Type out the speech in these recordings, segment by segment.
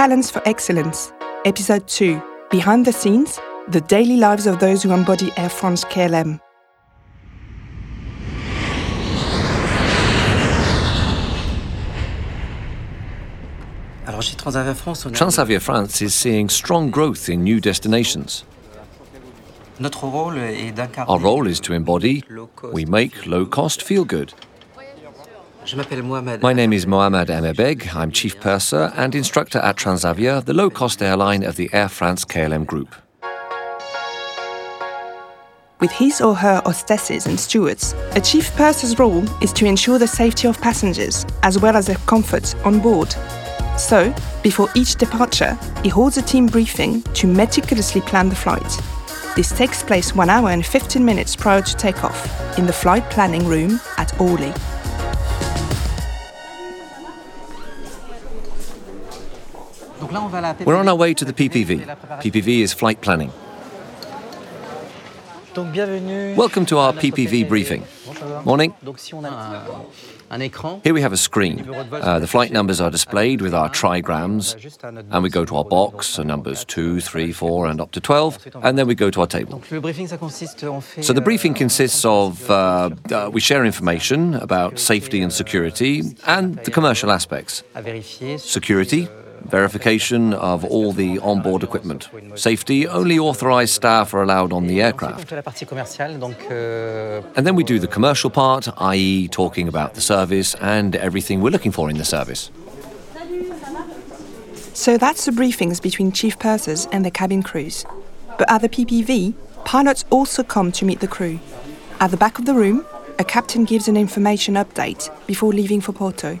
Talents for Excellence, Episode 2 Behind the Scenes The Daily Lives of Those Who Embody Air France KLM. Transavia France is seeing strong growth in new destinations. Our role is to embody, we make low cost feel good. My name is Mohamad Ameerberg. I'm chief purser and instructor at Transavia, the low cost airline of the Air France KLM group. With his or her hostesses and stewards, a chief purser's role is to ensure the safety of passengers as well as their comfort on board. So, before each departure, he holds a team briefing to meticulously plan the flight. This takes place 1 hour and 15 minutes prior to takeoff in the flight planning room at Orly. We're on our way to the PPV. PPV is flight planning. Welcome to our PPV briefing. Morning. Here we have a screen. Uh, the flight numbers are displayed with our trigrams, and we go to our box, so numbers 2, 3, 4, and up to 12, and then we go to our table. So the briefing consists of uh, uh, we share information about safety and security and the commercial aspects. Security, verification of all the onboard equipment. Safety, only authorized staff are allowed on the aircraft. And then we do the commercial part, i.e., talking about the service and everything we're looking for in the service. So that's the briefings between chief pursers and the cabin crews. But at the PPV, pilots also come to meet the crew. At the back of the room, a captain gives an information update before leaving for Porto.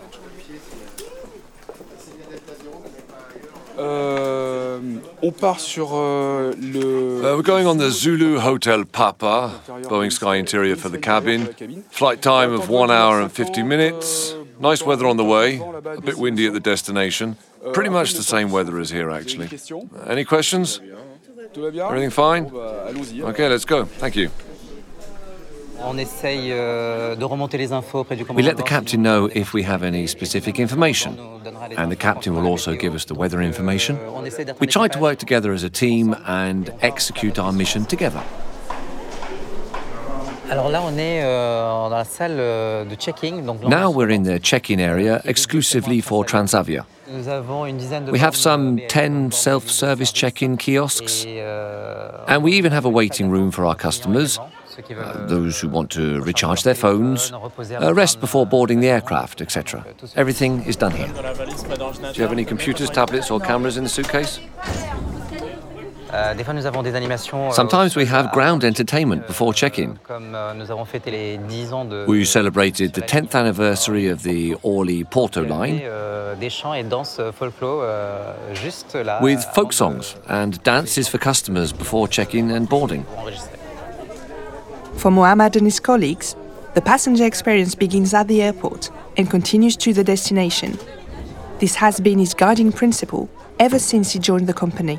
On part sur euh, le. Uh, we're going on the Zulu Hotel Papa, Boeing Sky Interior for the cabin. Flight time of 1 hour and 50 minutes. Nice weather on the way, a bit windy at the destination. Pretty much the same weather as here, actually. Any questions? Everything fine? Okay, let's go. Thank you. We let the captain know if we have any specific information, and the captain will also give us the weather information. We try to work together as a team and execute our mission together. Now we're in the check-in area exclusively for Transavia. We have some 10 self-service check-in kiosks, and we even have a waiting room for our customers uh, those who want to recharge their phones, uh, rest before boarding the aircraft, etc. Everything is done here. Do you have any computers, tablets, or cameras in the suitcase? Sometimes we have ground entertainment before check-in. We celebrated the 10th anniversary of the Orly Porto line with folk songs and dances for customers before check-in and boarding. For Mohamad and his colleagues, the passenger experience begins at the airport and continues to the destination. This has been his guiding principle ever since he joined the company.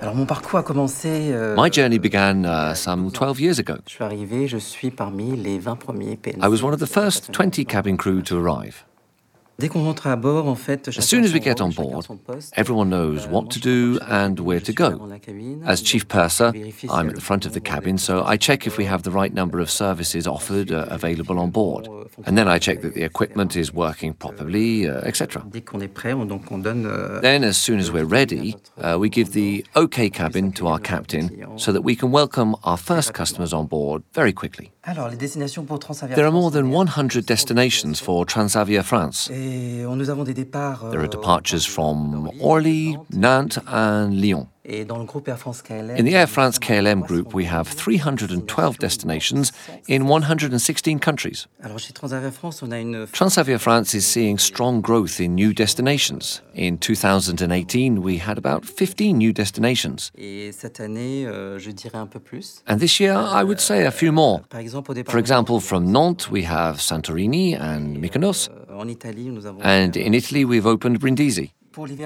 Euh, My journey began uh, some 12 years ago. I was one of the first 20 cabin crew to arrive. As soon as we get on board, everyone knows what to do and where to go. As chief purser, I'm at the front of the cabin, so I check if we have the right number of services offered uh, available on board. And then I check that the equipment is working properly, uh, etc. Then, as soon as we're ready, uh, we give the OK cabin to our captain so that we can welcome our first customers on board very quickly. There are more than 100 destinations for Transavia France. There are departures from Orly, Nantes, and Lyon. In the Air France KLM group, we have 312 destinations in 116 countries. Transavia France is seeing strong growth in new destinations. In 2018, we had about 15 new destinations. Euh, and this year, I would say a few more. For example, from Nantes, we have Santorini and Mykonos. Euh, and in Italy, we've opened Brindisi.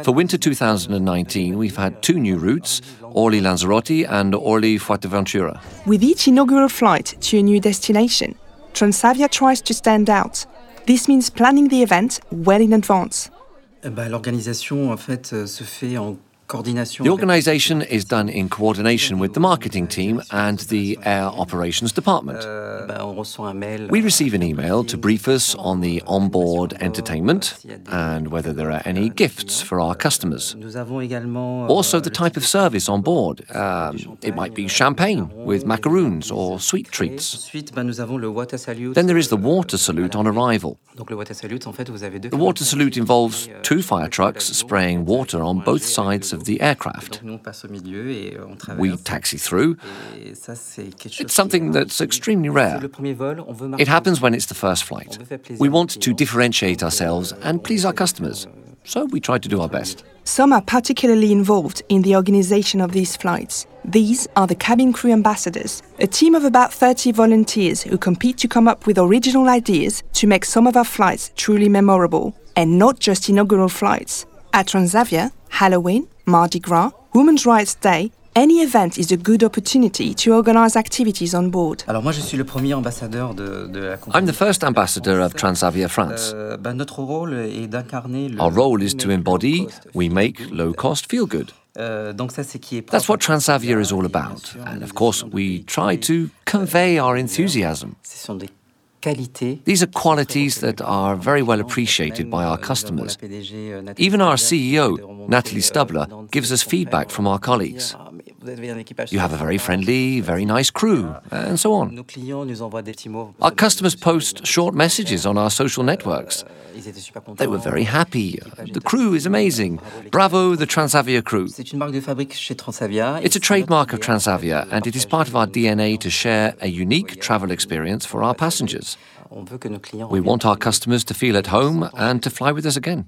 For winter 2019, we've had two new routes, Orly Lanzarote and Orly Fuerteventura. With each inaugural flight to a new destination, Transavia tries to stand out. This means planning the event well in advance. Eh ben, L'organisation, en fait, se fait en the organisation is done in coordination with the marketing team and the air operations department. We receive an email to brief us on the onboard entertainment and whether there are any gifts for our customers. Also, the type of service on board. Um, it might be champagne with macaroons or sweet treats. Then there is the water salute on arrival. The water salute involves two fire trucks spraying water on both sides of of the aircraft. We taxi through. It's something that's extremely rare. It happens when it's the first flight. We want to differentiate ourselves and please our customers, so we try to do our best. Some are particularly involved in the organization of these flights. These are the cabin crew ambassadors, a team of about 30 volunteers who compete to come up with original ideas to make some of our flights truly memorable, and not just inaugural flights. At Transavia, Halloween, Mardi Gras, Women's Rights Day, any event is a good opportunity to organize activities on board. Alors moi je suis le premier ambassadeur de, de la I'm the first ambassador of Transavia France. Euh, ben, notre rôle est d'incarner Our role is to embody, we make low cost feel good. Euh, donc ça, c'est qui est That's what Transavia is all about. And of course, we try to convey our euh, enthusiasm. Ce sont des these are qualities that are very well appreciated by our euh, customers. Euh, Even our CEO, Nathalie Stubler, gives us feedback from our colleagues. You have a very friendly, very nice crew, and so on. Our customers post short messages on our social networks. They were very happy. The crew is amazing. Bravo, the Transavia crew. It's a trademark of Transavia, and it is part of our DNA to share a unique travel experience for our passengers. We want our customers to feel at home and to fly with us again.